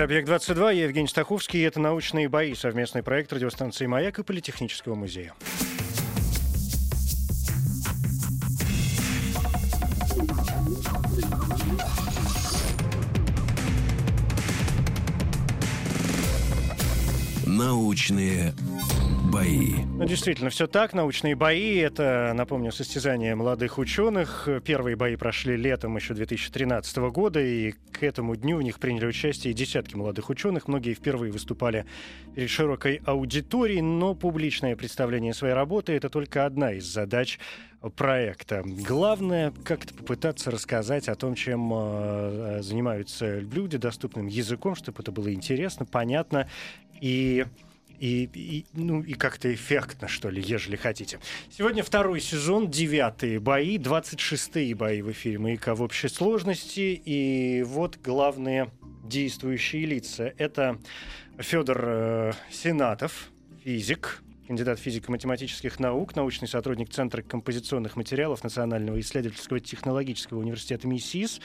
Это «Объект-22», я Евгений Стаховский, и это «Научные бои», совместный проект радиостанции «Маяк» и Политехнического музея. Научные бои. Ну, действительно, все так. Научные бои — это, напомню, состязание молодых ученых. Первые бои прошли летом еще 2013 года, и к этому дню в них приняли участие десятки молодых ученых. Многие впервые выступали перед широкой аудиторией, но публичное представление своей работы — это только одна из задач проекта. Главное как-то попытаться рассказать о том, чем э, занимаются люди доступным языком, чтобы это было интересно, понятно и и, и, ну, и как-то эффектно, что ли, ежели хотите. Сегодня второй сезон, девятые бои, 26-е бои в эфире «Маяка» в общей сложности. И вот главные действующие лица. Это Федор э, Сенатов, физик, кандидат физико-математических наук, научный сотрудник Центра композиционных материалов Национального исследовательского технологического университета МИСИС,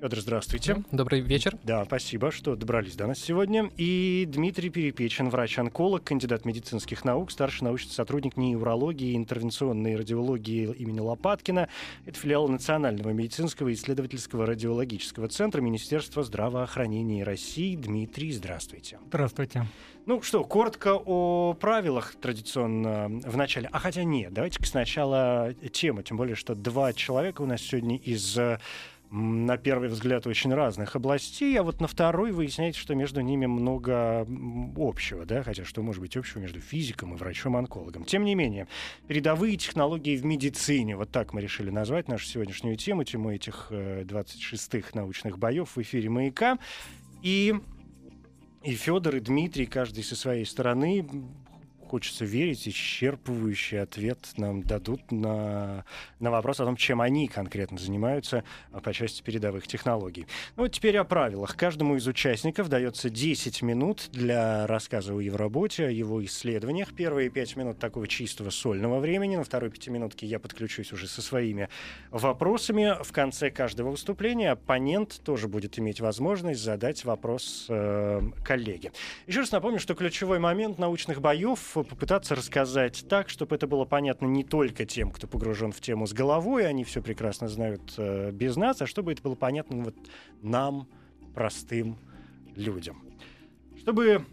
Федор, здравствуйте. Добрый вечер. Да, спасибо, что добрались до нас сегодня. И Дмитрий Перепечин, врач-онколог, кандидат медицинских наук, старший научный сотрудник неврологии и интервенционной радиологии имени Лопаткина. Это филиал Национального медицинского исследовательского радиологического центра Министерства здравоохранения России. Дмитрий, здравствуйте. Здравствуйте. Ну что, коротко о правилах традиционно в начале. А хотя нет, давайте сначала тема, тем более, что два человека у нас сегодня из на первый взгляд очень разных областей, а вот на второй выясняется, что между ними много общего, да, хотя что может быть общего между физиком и врачом-онкологом. Тем не менее, передовые технологии в медицине, вот так мы решили назвать нашу сегодняшнюю тему, тему этих 26-х э, научных боев в эфире «Маяка». И и Федор, и Дмитрий, каждый со своей стороны хочется верить, исчерпывающий ответ нам дадут на, на вопрос о том, чем они конкретно занимаются а, по части передовых технологий. Ну, вот теперь о правилах. Каждому из участников дается 10 минут для рассказа о его работе, о его исследованиях. Первые 5 минут такого чистого сольного времени. На второй пятиминутке я подключусь уже со своими вопросами. В конце каждого выступления оппонент тоже будет иметь возможность задать вопрос э, коллеге. Еще раз напомню, что ключевой момент научных боев попытаться рассказать так, чтобы это было понятно не только тем, кто погружен в тему с головой, они все прекрасно знают э, без нас, а чтобы это было понятно вот нам, простым людям. Чтобы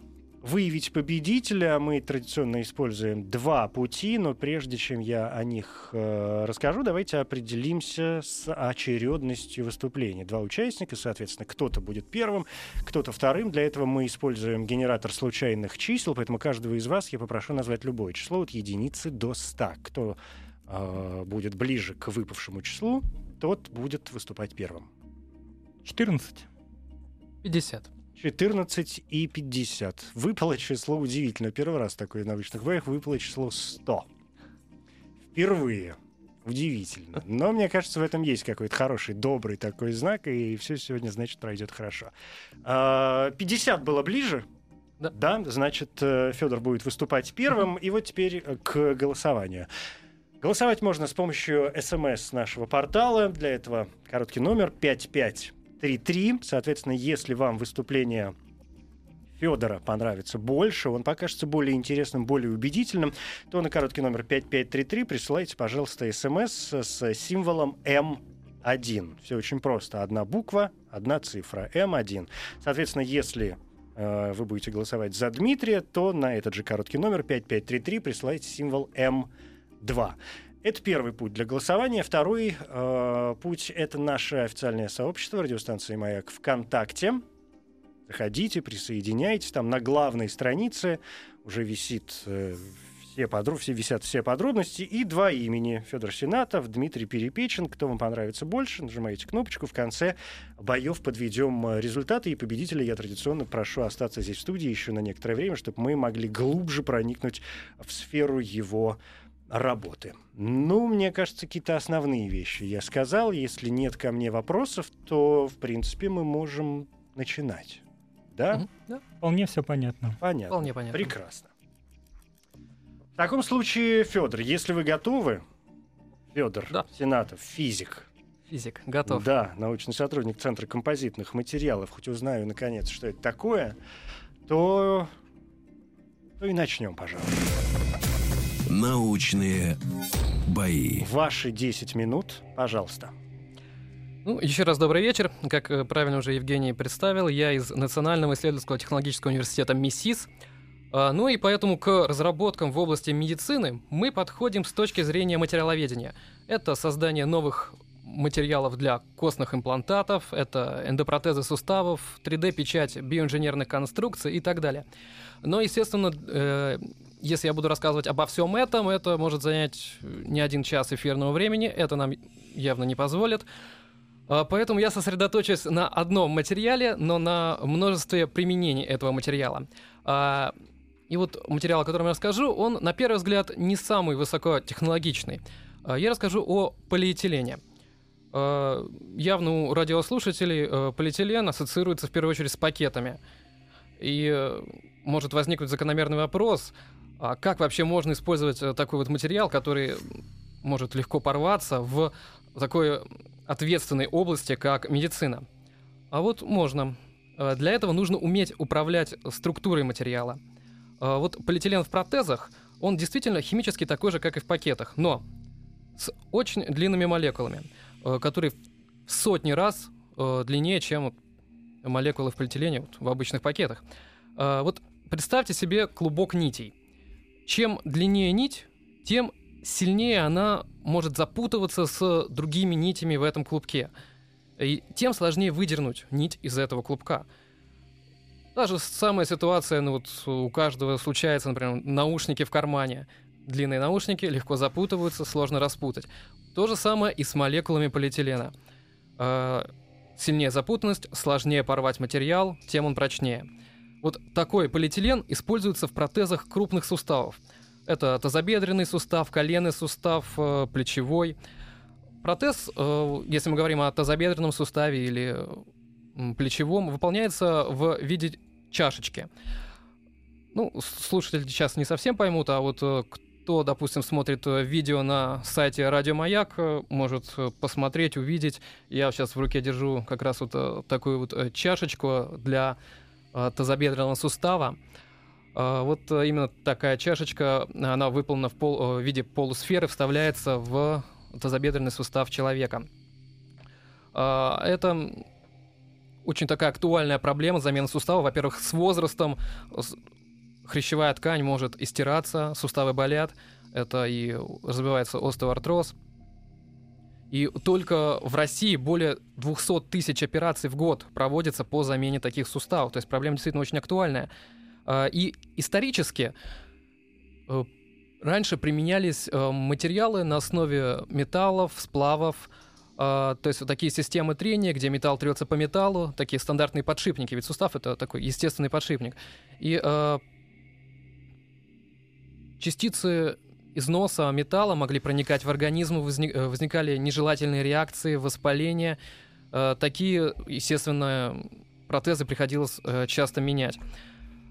выявить победителя мы традиционно используем два пути, но прежде чем я о них э, расскажу, давайте определимся с очередностью выступлений. Два участника, соответственно, кто-то будет первым, кто-то вторым. Для этого мы используем генератор случайных чисел, поэтому каждого из вас я попрошу назвать любое число от единицы до ста. Кто э, будет ближе к выпавшему числу, тот будет выступать первым. 14. 50. 14 и 50. Выпало число удивительно. Первый раз такое в научных боях выпало число 100. Впервые. Удивительно. Но мне кажется, в этом есть какой-то хороший, добрый такой знак, и все сегодня, значит, пройдет хорошо. 50 а, было ближе. Да. да, значит, э, Федор будет выступать первым. И вот теперь э, к голосованию. Голосовать можно с помощью смс нашего портала. Для этого короткий номер 55 3-3. Соответственно, если вам выступление Федора понравится больше, он покажется более интересным, более убедительным, то на короткий номер 5533 присылайте, пожалуйста, смс с символом М1. Все очень просто. Одна буква, одна цифра. М1. Соответственно, если э, вы будете голосовать за Дмитрия, то на этот же короткий номер 5533 присылайте символ М2. Это первый путь для голосования. Второй э, путь — это наше официальное сообщество радиостанции «Маяк» ВКонтакте. Заходите, присоединяйтесь. Там на главной странице уже висит э, все, подро... все висят все подробности. И два имени. Федор Сенатов, Дмитрий Перепечин. Кто вам понравится больше, нажимаете кнопочку. В конце боев подведем э, результаты. И победителя я традиционно прошу остаться здесь в студии еще на некоторое время, чтобы мы могли глубже проникнуть в сферу его работы. Ну, мне кажется, какие-то основные вещи я сказал. Если нет ко мне вопросов, то, в принципе, мы можем начинать. Да? Мгм, да, Вполне все понятно. Понятно. вполне понятно. Прекрасно. В таком случае, Федор, если вы готовы, Федор Да. Сенатов, физик, Физик, готов. да, научный сотрудник Центра композитных материалов, хоть узнаю наконец, что это такое, то, то и начнем, пожалуйста. Научные бои. Ваши 10 минут, пожалуйста. Ну, еще раз добрый вечер. Как э, правильно уже Евгений представил, я из Национального исследовательского технологического университета МИСИС. А, Ну и поэтому к разработкам в области медицины мы подходим с точки зрения материаловедения. Это создание новых материалов для костных имплантатов, это эндопротезы суставов, 3D-печать биоинженерных конструкций и так далее. Но, естественно, э, если я буду рассказывать обо всем этом, это может занять э, не один час эфирного времени, это нам явно не позволит. А, Поэтому я сосредоточусь на одном материале, но на множестве применений этого материала. А, И вот материал, о котором я расскажу, он, на первый взгляд, не самый высокотехнологичный. А, Я расскажу о полиэтилене. А, Явно у радиослушателей э, полиэтилен ассоциируется в первую очередь с пакетами. И э, может возникнуть закономерный вопрос, а как вообще можно использовать э, такой вот материал, который может легко порваться в такой ответственной области, как медицина. А вот можно. Э, Для этого нужно уметь управлять структурой материала. Э, Вот полиэтилен в протезах, он действительно химически такой же, как и в пакетах, но с очень длинными молекулами, э, которые в сотни раз э, длиннее, чем молекулы в полиэтилене вот в обычных пакетах. Э, Вот представьте себе клубок нитей. Чем длиннее нить, тем сильнее она может запутываться с другими нитями в этом клубке. И тем сложнее выдернуть нить из этого клубка. Та же самая ситуация, ну вот у каждого случается, например, наушники в кармане. Длинные наушники легко запутываются, сложно распутать. То же самое и с молекулами полиэтилена. А, Сильнее запутанность, сложнее порвать материал, тем он прочнее. Вот такой полиэтилен используется в протезах крупных суставов. Это тазобедренный сустав, коленный сустав, э, плечевой. Протез, э, если мы говорим о тазобедренном суставе или плечевом, выполняется в виде чашечки. Ну, слушатели сейчас не совсем поймут, а вот э, кто, допустим, смотрит э, видео на сайте Радио Маяк, э, может э, посмотреть, увидеть. Я сейчас в руке держу как раз вот такую вот чашечку для тазобедренного сустава. Вот именно такая чашечка, она выполнена в, пол- в виде полусферы, вставляется в тазобедренный сустав человека. Это очень такая актуальная проблема замена сустава. Во-первых, с возрастом хрящевая ткань может истираться, суставы болят, это и развивается остеоартроз. И только в России более 200 тысяч операций в год проводится по замене таких суставов. То есть проблема действительно очень актуальная. А, И исторически э, раньше применялись э, материалы на основе металлов, сплавов, а, то есть вот такие системы трения, где металл трется по металлу, такие стандартные подшипники, ведь сустав это такой естественный подшипник. И э, частицы износа металла могли проникать в организм, возник- э, возникали нежелательные реакции, воспаления. Э, Такие, естественно, протезы приходилось э, часто менять.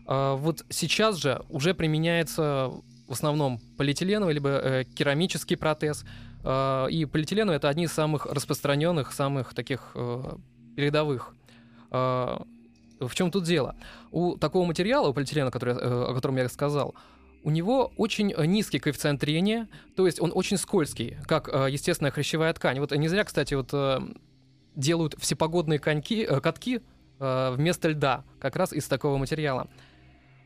А Вот сейчас же уже применяется в основном полиэтиленовый либо керамический протез. А, И полиэтиленовый это одни из самых распространенных, самых таких передовых. А, В чем тут дело? У такого материала, у полиэтилена, который, о котором я рассказал, у него очень э, низкий коэффициент трения, то есть он очень скользкий, как э, естественная хрящевая ткань. Вот не зря, кстати, вот э, делают всепогодные коньки, катки вместо льда, как раз из такого материала.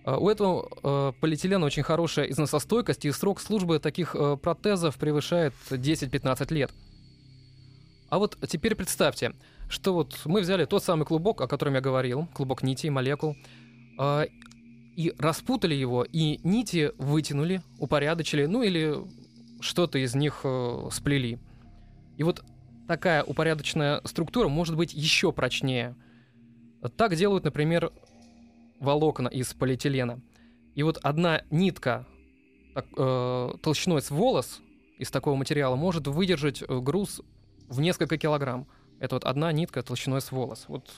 У этого полиэтилена очень хорошая износостойкость, и срок службы таких протезов превышает 10-15 лет. А вот теперь представьте, что вот мы взяли тот самый клубок, о котором я говорил, клубок нитей, молекул, и распутали его, и нити вытянули, упорядочили, ну или что-то из них э, сплели. И вот такая упорядоченная структура может быть еще прочнее. Так делают, например, волокна из полиэтилена. И вот одна нитка так, э, толщиной с волос из такого материала может выдержать э, груз в несколько килограмм. Это вот одна нитка толщиной с волос. Вот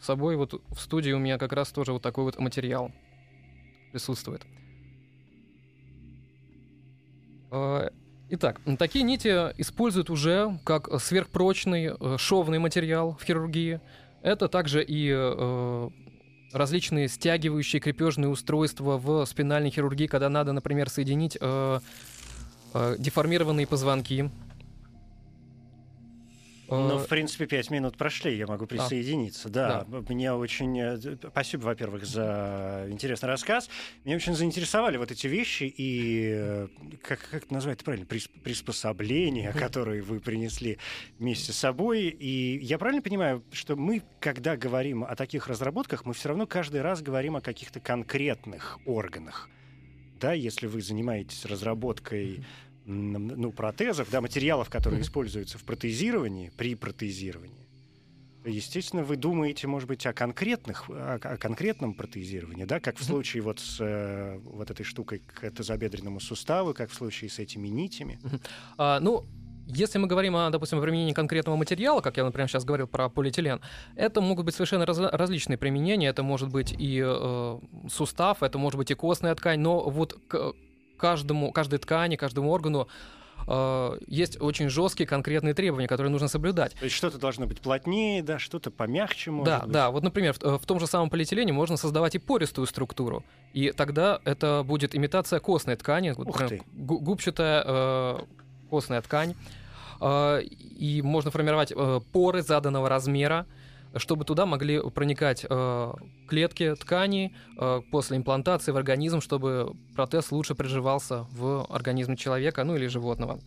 с собой вот в студии у меня как раз тоже вот такой вот материал присутствует. Э, итак, такие нити используют уже как сверхпрочный э, шовный материал в хирургии. Это также и э, различные стягивающие крепежные устройства в спинальной хирургии, когда надо, например, соединить деформированные позвонки ну, в принципе, пять минут прошли, я могу присоединиться. Да, да. меня очень... Э, спасибо, во-первых, за интересный рассказ. Меня очень заинтересовали вот эти вещи и, э, как, как это назвать правильно, приспособления, которые вы принесли вместе с собой. И я правильно понимаю, что мы, когда говорим о таких разработках, мы все равно каждый раз говорим о каких-то конкретных органах. Да, если вы занимаетесь разработкой ну, протезов, да, материалов, которые используются в протезировании, при протезировании, естественно, вы думаете, может быть, о конкретных, о, о конкретном протезировании, да, как в случае вот с э, вот этой штукой к тазобедренному суставу, как в случае с этими нитями. А, ну, если мы говорим о, допустим, применении конкретного материала, как я, например, сейчас говорил про полиэтилен, это могут быть совершенно раз, различные применения. Это может быть и э, сустав, это может быть и костная ткань, но вот к, каждому, каждой ткани, каждому органу э, есть очень жесткие конкретные требования, которые нужно соблюдать. То есть что-то должно быть плотнее, да, что-то помягче, может да, быть. Да, вот, например, в, в том же самом полиэтилене можно создавать и пористую структуру, и тогда это будет имитация костной ткани, Ух ты. губчатая э, костная ткань, э, и можно формировать э, поры заданного размера, чтобы туда могли проникать э, клетки ткани э, после имплантации в организм, чтобы протез лучше приживался в организме человека, ну или животного.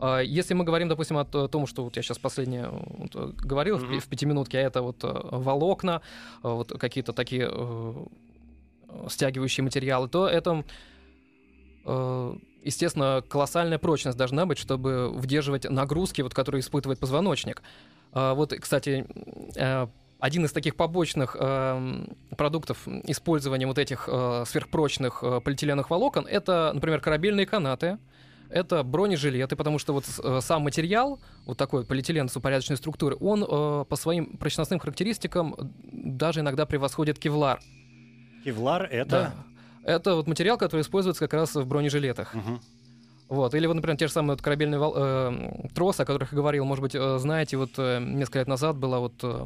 Э, если мы говорим, допустим, о том, что вот я сейчас последнее вот, э, говорил mm-hmm. в, в пятиминутке, а это вот э, волокна, э, вот какие-то такие э, стягивающие материалы, то это естественно, колоссальная прочность должна быть, чтобы выдерживать нагрузки, вот, которые испытывает позвоночник. А, вот, кстати, э, один из таких побочных э, продуктов использования вот этих э, сверхпрочных полиэтиленовых волокон это, например, корабельные канаты, это бронежилеты, потому что вот сам материал, вот такой полиэтилен с упорядоченной структурой, он по своим прочностным характеристикам даже иногда превосходит кевлар. Кевлар это? Да. Это вот материал, который используется как раз в бронежилетах. Угу. Вот. Или вот, например, те же самые вот корабельные вол... э, тросы, о которых я говорил, может быть, э, знаете, вот э, несколько лет назад была вот э,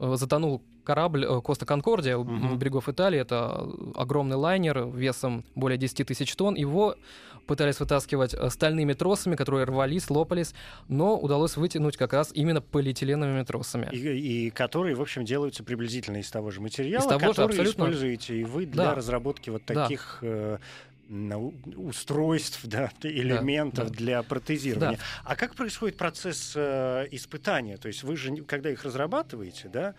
э затонул корабль э, Коста Конкордия у uh-huh. берегов Италии. Это огромный лайнер весом более 10 тысяч тонн. Его пытались вытаскивать стальными тросами, которые рвались, лопались, но удалось вытянуть как раз именно полиэтиленовыми тросами. И, и которые, в общем, делаются приблизительно из того же материала, из того который же, абсолютно... используете и вы для да. разработки вот таких... Да устройств, да, элементов да, да. для протезирования. Да. А как происходит процесс э, испытания? То есть вы же, когда их разрабатываете, да,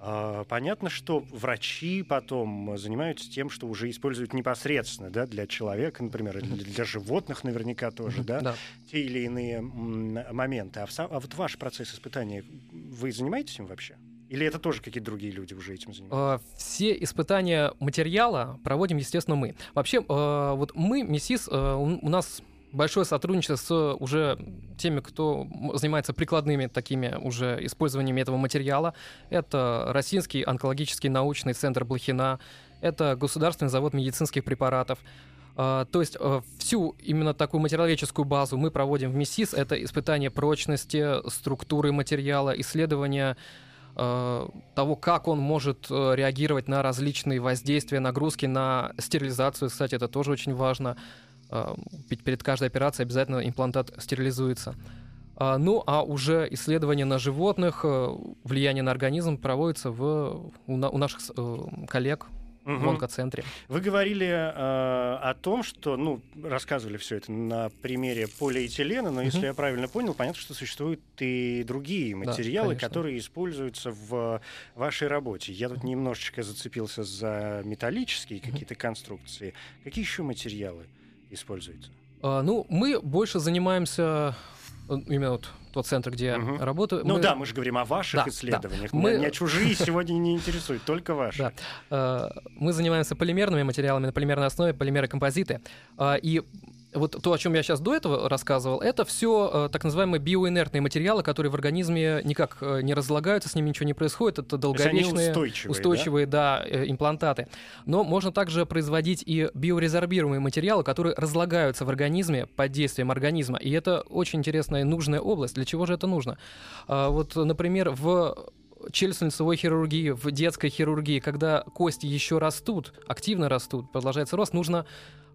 э, понятно, что врачи потом занимаются тем, что уже используют непосредственно, да, для человека, например, или для животных наверняка тоже, да, да. те или иные моменты. А, в, а вот ваш процесс испытания, вы занимаетесь им вообще? Или это тоже какие-то другие люди уже этим занимаются? Все испытания материала проводим, естественно, мы. Вообще, а, вот мы, МИСИС, а, у нас большое сотрудничество с уже теми, кто занимается прикладными такими уже использованиями этого материала. Это Российский онкологический научный центр Блохина, это Государственный завод медицинских препаратов. То есть всю именно такую материаловедческую базу мы проводим в МИСИС. Это испытание прочности, структуры материала, исследование Э, того, как он может э, реагировать на различные воздействия, нагрузки, на стерилизацию. Кстати, это тоже очень важно. Э, ведь перед каждой операцией обязательно имплантат стерилизуется. Ну, а уже исследования на животных, влияние на организм проводится в, у, у наших коллег в онкоцентре. Вы говорили э, о том, что, ну, рассказывали все это на примере полиэтилена, но если я правильно понял, понятно, что существуют и другие материалы, конечно. которые используются в вашей работе. Я тут немножечко зацепился за металлические какие-то конструкции. Какие еще материалы используются? А, ну, мы больше занимаемся э, именно вот тот центр, где я Мгм. работаю. Ну мы- да, мы же говорим о ваших Да, исследованиях. да. Мы- Меня чужие сегодня не интересуют, только ваши. Да. Э, Мы занимаемся полимерными материалами на полимерной основе, полимеры-композиты. А, И вот то, о чем я сейчас до этого рассказывал, это все так называемые биоинертные материалы, которые в организме никак э, не разлагаются, с ними ничего не происходит. Это долговечные, устойчивые, да? устойчивые, да, э, имплантаты. Но можно также производить и биорезорбируемые материалы, которые разлагаются в организме под действием организма. И это очень интересная и нужная область. Для чего же это нужно? А, Вот, например, в челюстно-лицевой хирургии, в детской хирургии, когда кости еще растут, активно растут, продолжается рост, нужно,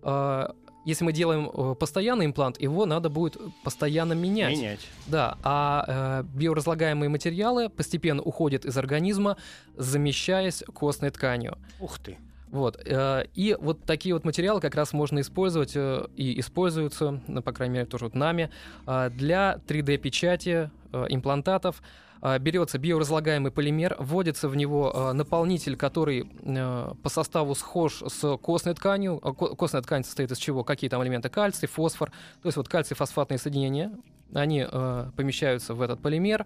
э, если мы делаем э, постоянный имплант, его надо будет постоянно менять. Менять. Да, а э, биоразлагаемые материалы постепенно уходят из организма, замещаясь костной тканью. Ух ты. Вот. э, И вот такие вот материалы как раз можно использовать э, и используются, ну, по крайней мере, тоже вот нами, э, для 3D-печати э, имплантатов. Э, Берется биоразлагаемый полимер, вводится в него э, наполнитель, который э, по составу схож с костной тканью. А ко- Костная ткань состоит из чего? Какие там элементы? Кальций, фосфор. То есть вот кальций-фосфатные соединения, они э, помещаются в этот полимер.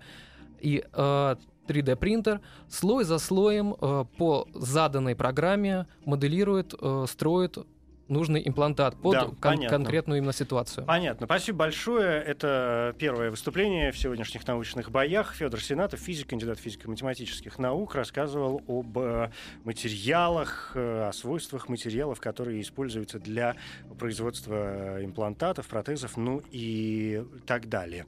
И э, 3D-принтер слой за слоем по заданной программе моделирует, строит нужный имплантат под Да, кон- понятно. конкретную именно ситуацию. Понятно. Спасибо большое. Это первое выступление в сегодняшних научных боях. Федор Сенатов, физик, кандидат физико-математических наук, рассказывал об э, материалах, э, о свойствах материалов, которые используются для производства имплантатов, протезов, ну и так далее.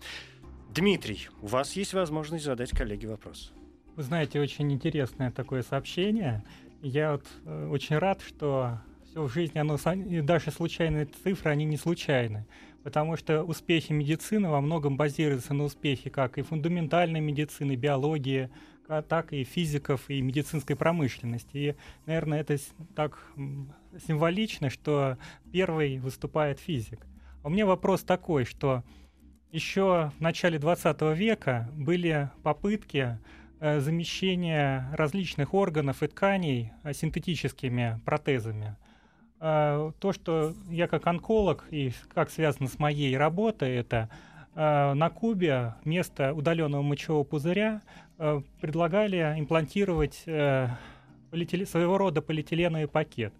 Дмитрий, у вас есть возможность задать коллеге вопрос. Вы знаете, очень интересное такое сообщение. Я вот э, очень рад, что все в жизни, оно, даже случайные цифры, они не случайны. Потому что успехи медицины во многом базируются на успехе как и фундаментальной медицины, биологии, так и физиков, и медицинской промышленности. И, наверное, это так символично, что первый выступает физик. А у меня вопрос такой, что еще в начале 20 века были попытки э, замещения различных органов и тканей э, синтетическими протезами. Э, То, что я как онколог и как связано с моей работой, это э, на Кубе вместо удаленного мочевого пузыря э, предлагали имплантировать своего рода полиэтиленовый пакет.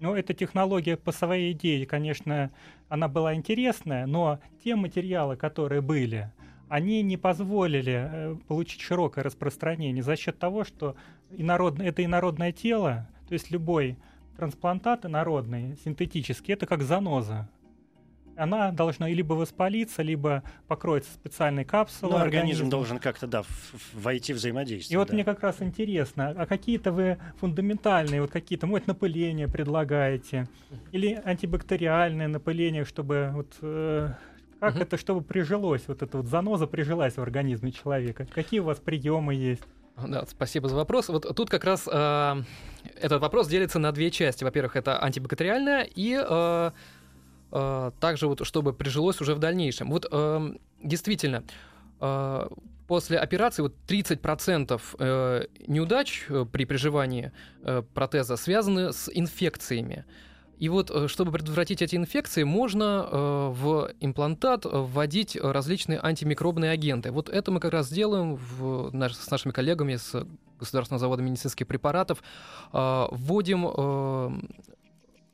Но эта технология по своей идее, конечно, она была интересная, но те материалы, которые были, они не позволили получить широкое распространение за счет того, что инородное, это инородное тело, то есть любой трансплантат инородный, синтетический, это как заноза. Она должна либо воспалиться, либо покроется специальной капсулой. Ну, организм организма. должен как-то, да, войти в взаимодействие. И вот да. мне как раз интересно, а какие-то вы фундаментальные, вот какие-то, может, напыления предлагаете? Или антибактериальное напыление, чтобы вот... э, как Мгм. это, чтобы прижилось, вот эта вот заноза прижилась в организме человека? Какие у вас приемы есть? Да, спасибо за вопрос. Вот тут как раз э, этот вопрос делится на две части. Во-первых, это антибактериальная и э, э, также вот, чтобы прижилось уже в дальнейшем. Вот э, действительно, после операции вот 30% э, неудач э, при приживании э, протеза связаны с инфекциями. И вот, э, чтобы предотвратить эти инфекции, можно э, в имплантат вводить различные антимикробные агенты. Вот это мы как раз делаем в, с нашими коллегами с Государственного завода медицинских препаратов. Э, Вводим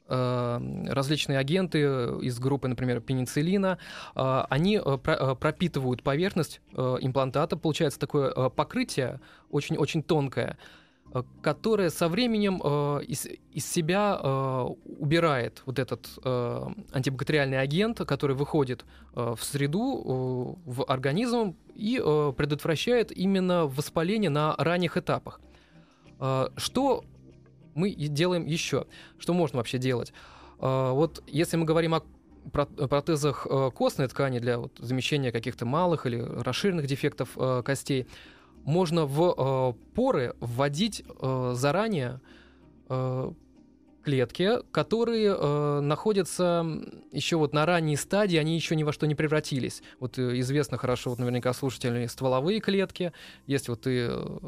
различные агенты из группы, например, пенициллина. Они про- пропитывают поверхность имплантата. Получается такое покрытие очень-очень тонкое, э, которое со временем э, из, из себя э, убирает вот этот э, антибактериальный агент, который выходит э, в среду, э, в организм и э, предотвращает именно воспаление на ранних этапах. Э, Что мы делаем еще? Что можно вообще делать? Э, Вот если мы говорим о про- протезах э, костной ткани для вот замещения каких-то малых или расширенных дефектов э, костей, можно в э, поры вводить э, заранее э, клетки, которые э, находятся еще вот на ранней стадии, они еще ни во что не превратились. Вот э, известно хорошо, вот наверняка слушатели, стволовые клетки, есть вот и э,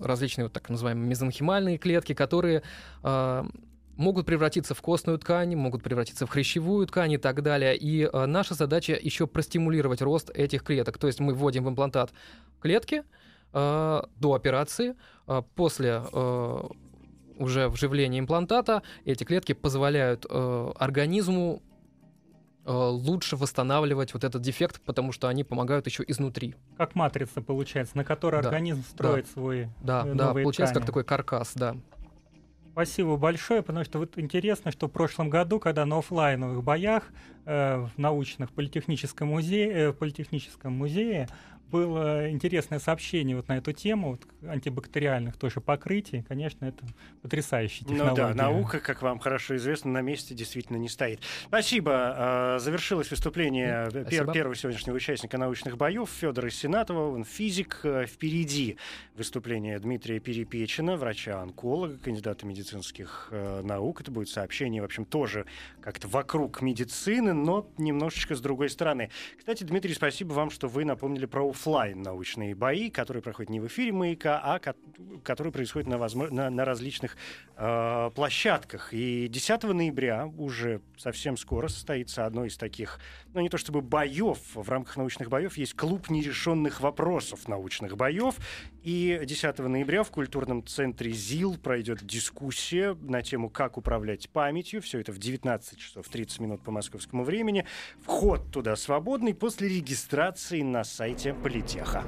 различные вот так называемые мезонхимальные клетки, которые э, могут превратиться в костную ткань, могут превратиться в хрящевую ткань и так далее. И э, наша задача еще простимулировать рост этих клеток. То есть мы вводим в имплантат клетки э, до операции, э, после э, уже вживления имплантата эти клетки позволяют э, организму э, лучше восстанавливать вот этот дефект, потому что они помогают еще изнутри. Как матрица получается, на которой Да, организм строит да. свой Да, э, да, новые получается ткани. как такой каркас, да. Спасибо большое, потому что вот интересно, что в прошлом году, когда на оффлайновых боях э, в научных политехническом музее, э, в политехническом музее было интересное сообщение вот на эту тему вот, антибактериальных тоже покрытий. Конечно, это потрясающая Ну технология. да, наука, как вам хорошо известно, на месте действительно не стоит. Спасибо. А, Завершилось выступление пер- Спасибо. первого сегодняшнего участника научных боев Федора Сенатова. Он физик. Э, Впереди выступление Дмитрия Перепечина, врача-онколога, кандидата медицинских э, наук. Это будет сообщение, в общем, тоже как-то вокруг медицины, но немножечко с другой стороны. Кстати, Дмитрий, спасибо вам, что вы напомнили про оффлайн научные бои, которые проходят не в эфире «Маяка», а ко- которые происходят на, возмо- на- на различных э, площадках. И 10 ноября уже совсем скоро состоится одно из таких, ну не то чтобы боев, в рамках научных боев есть клуб нерешенных вопросов научных боев. И 10 ноября в культурном центре ЗИЛ пройдет дискуссия на тему «Как управлять памятью». Все это в 19 часов 30 минут по московскому времени. Вход туда свободный после регистрации на сайте Политеха.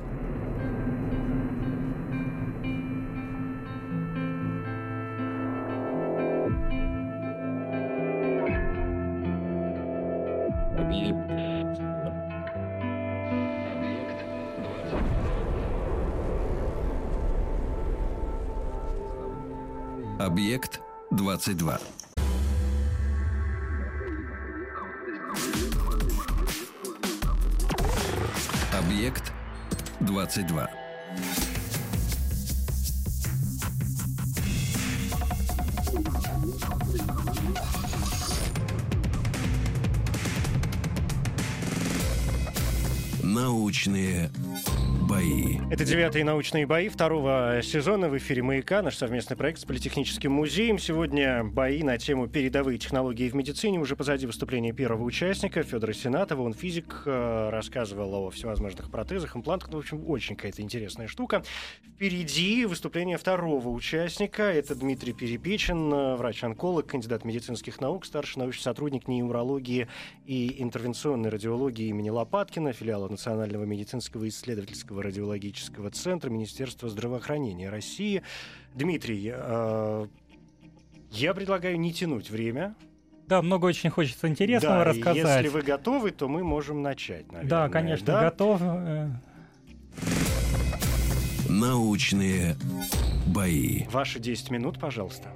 Объект 22. 22. Научные бои. Это девятые научные бои второго сезона в эфире «Маяка», наш совместный проект с Политехническим музеем. Сегодня бои на тему «Передовые технологии в медицине». Уже позади выступления первого участника Федора Сенатова. Он физик, э, рассказывал о всевозможных протезах, имплантах. Ну, в общем, очень какая-то интересная штука. Впереди выступление второго участника. Это Дмитрий Перепечин, э, врач-онколог, кандидат медицинских наук, старший научный сотрудник неурологии и интервенционной радиологии имени Лопаткина, филиала Национального медицинского исследовательского радиологического центра Министерства здравоохранения России. Дмитрий, э, я предлагаю не тянуть время. Да, много очень хочется интересного да, и рассказать. если вы готовы, то мы можем начать, наверное. Да, конечно, да? готов. Научные бои. Ваши 10 минут, пожалуйста.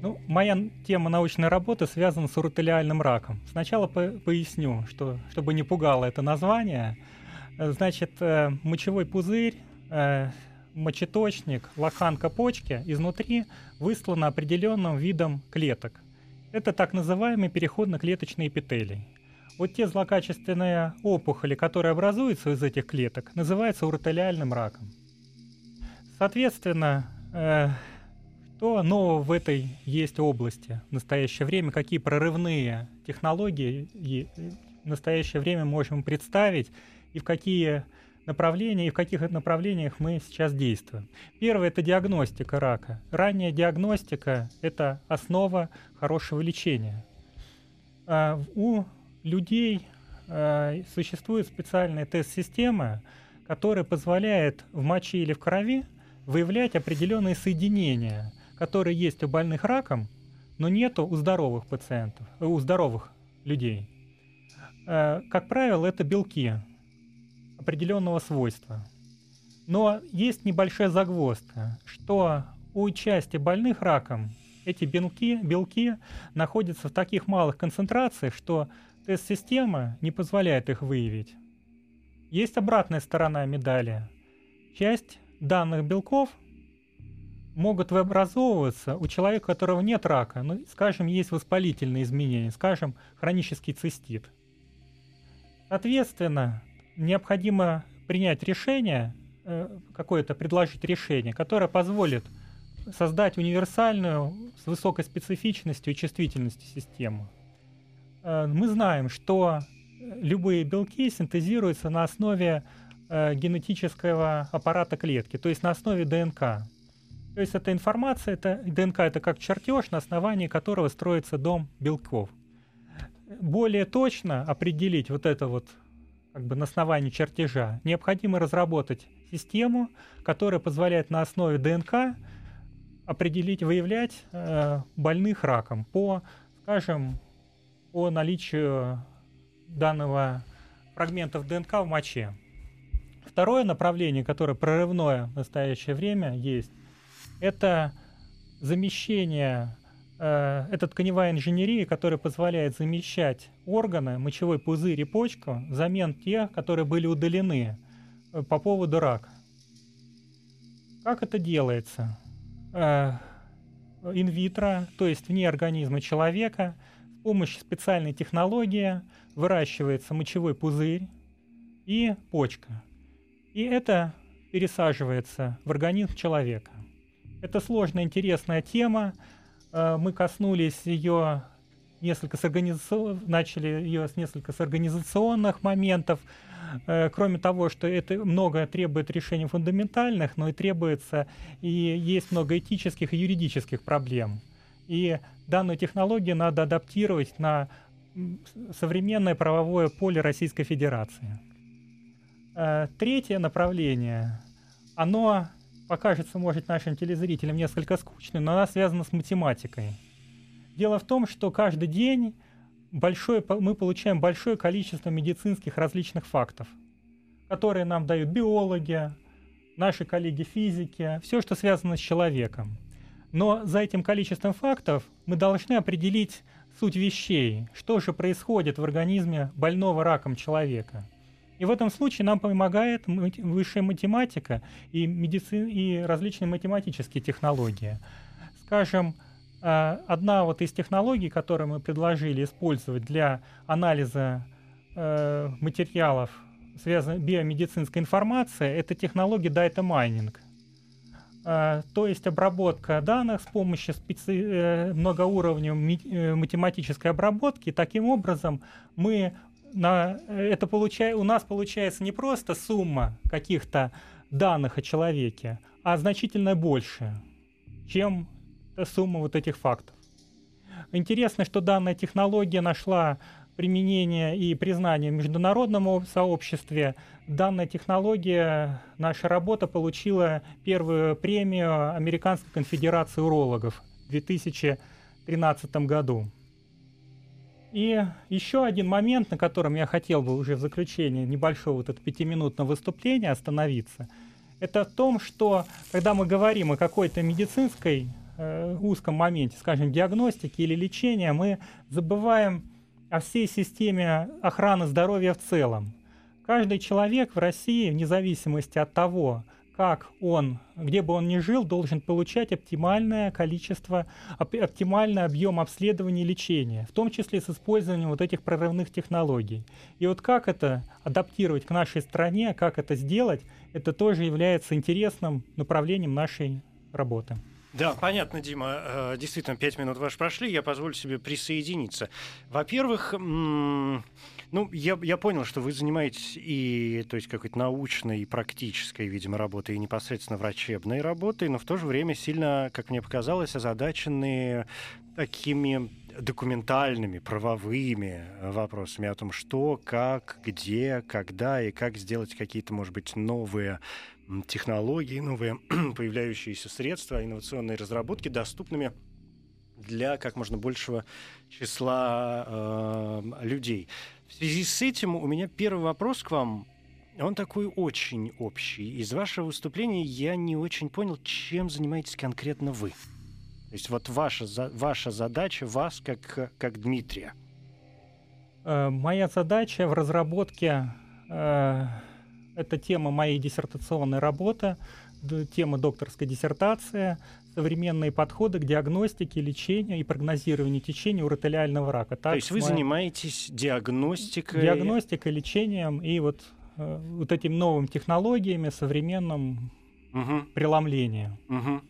Ну, моя тема научной работы связана с уротелиальным раком. Сначала по- поясню, что, чтобы не пугало это название. Э, Значит, э, мочевой пузырь, э, мочеточник, лоханка почки изнутри выслана определенным видом клеток. Это так называемый переходно-клеточный эпителий. Вот те злокачественные опухоли, которые образуются из этих клеток, называются уротелиальным раком. Соответственно, э, что нового в этой есть области в настоящее время, какие прорывные технологии в настоящее время можем представить и в какие направления и в каких направлениях мы сейчас действуем. Первое – это диагностика рака. Ранняя диагностика – это основа хорошего лечения. А, У людей а, существует специальная тест-система, которая позволяет в моче или в крови выявлять определенные соединения, которые есть у больных раком, но нету у здоровых пациентов, у здоровых людей. Э, Как правило, это белки определенного свойства. Но есть небольшая загвоздка, что у части больных раком эти белки, белки находятся в таких малых концентрациях, что тест-система не позволяет их выявить. Есть обратная сторона медали. Часть данных белков могут образовываться у человека, у которого нет рака, ну, скажем, есть воспалительные изменения, скажем, хронический цистит. Соответственно, необходимо принять решение, э, какое-то предложить решение, которое позволит создать универсальную с высокой специфичностью и чувствительностью систему. Э, мы знаем, что любые белки синтезируются на основе э, генетического аппарата клетки, то есть на основе ДНК. То есть эта информация, это, ДНК это как чертеж, на основании которого строится дом белков. Более точно определить вот это вот как бы на основании чертежа, необходимо разработать систему, которая позволяет на основе ДНК определить, выявлять э, больных раком по, скажем, по наличию данного фрагментов ДНК в моче. Второе направление, которое прорывное в настоящее время есть, это замещение, это тканевая инженерия, которая позволяет замещать органы, мочевой пузырь и почку взамен тех, которые были удалены э, по поводу рака. Как это делается? Э, инвитро, то есть вне организма человека, с помощью специальной технологии выращивается мочевой пузырь и почка. И это пересаживается в организм человека. Это сложная, интересная тема. Э, мы коснулись ее несколько с организацион... начали ее с несколько с организационных моментов. Э, кроме того, что это много требует решений фундаментальных, но и требуется и есть много этических и юридических проблем. И данную технологию надо адаптировать на современное правовое поле Российской Федерации. Э, третье направление, оно покажется, может, нашим телезрителям несколько скучным, но оно связано с математикой. Дело в том, что каждый день большое, мы получаем большое количество медицинских различных фактов, которые нам дают биологи, наши коллеги физики, все, что связано с человеком. Но за этим количеством фактов мы должны определить суть вещей, что же происходит в организме больного раком человека. И в этом случае нам помогает высшая математика и, медицин, и различные математические технологии. Скажем, э, одна вот из технологий, которую мы предложили использовать для анализа э, материалов, связанных биомедицинской информацией, это технология data mining – а, то есть обработка данных с помощью специ... Э, многоуровневой э, математической обработки. Таким образом, мы на это получая... у нас получается не просто сумма каких-то данных о человеке, а значительно больше, чем сумма вот этих фактов. Интересно, что данная технология нашла применение и признание в международном сообществе. Данная технология, наша работа получила первую премию Американской конфедерации урологов в 2013 году. И еще один момент, на котором я хотел бы уже в заключение небольшого вот этого пятиминутного выступления остановиться, это в том, что когда мы говорим о какой-то медицинской э, узком моменте, скажем, диагностике или лечения, мы забываем о всей системе охраны здоровья в целом. Каждый человек в России, вне зависимости от того, как он, где бы он ни жил, должен получать оптимальное количество, оптимальный объем обследования и лечения, в том числе с использованием вот этих прорывных технологий. И вот как это адаптировать к нашей стране, как это сделать, это тоже является интересным направлением нашей работы. Да, понятно, Дима. Э, действительно, пять минут ваши прошли, я позволю себе присоединиться. Во-первых, ну, я, я понял, что вы занимаетесь и, то есть, какой-то научной и практической, видимо, работой, и непосредственно врачебной работой, но в то же время сильно, как мне показалось, озадачены такими документальными, правовыми вопросами о том, что, как, где, когда и как сделать какие-то, может быть, новые технологии, новые появляющиеся средства, инновационные разработки доступными для как можно большего числа э, людей. В связи с этим у меня первый вопрос к вам. Он такой очень общий. Из вашего выступления я не очень понял, чем занимаетесь конкретно вы. То есть вот ваша, ваша задача, вас как, как Дмитрия. Э, моя задача в разработке э, это тема моей диссертационной работы, тема докторской диссертации, современные подходы к диагностике, лечению и прогнозированию течения уротелиального рака. Так, То есть вы занимаетесь диагностикой? Диагностикой, лечением и вот, э, вот этими новыми технологиями, современным угу. преломлением. Угу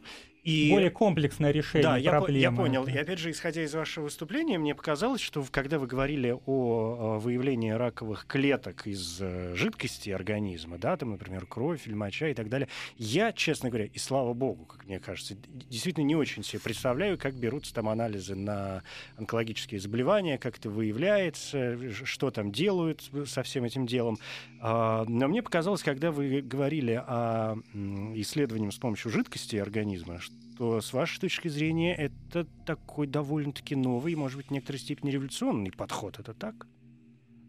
и... более комплексное решение да, я проблемы. я понял. И опять же, исходя из вашего выступления, мне показалось, что когда вы говорили о выявлении раковых клеток из э, жидкости организма, да, там, например, кровь или моча и так далее, я, честно говоря, и слава богу, как мне кажется, действительно не очень себе представляю, как берутся там анализы на онкологические заболевания, как это выявляется, что там делают со всем этим делом. А, но мне показалось, когда вы говорили о исследовании с помощью жидкости организма, что с вашей точки зрения это такой довольно-таки новый, может быть, в некоторой степени революционный подход. Это так?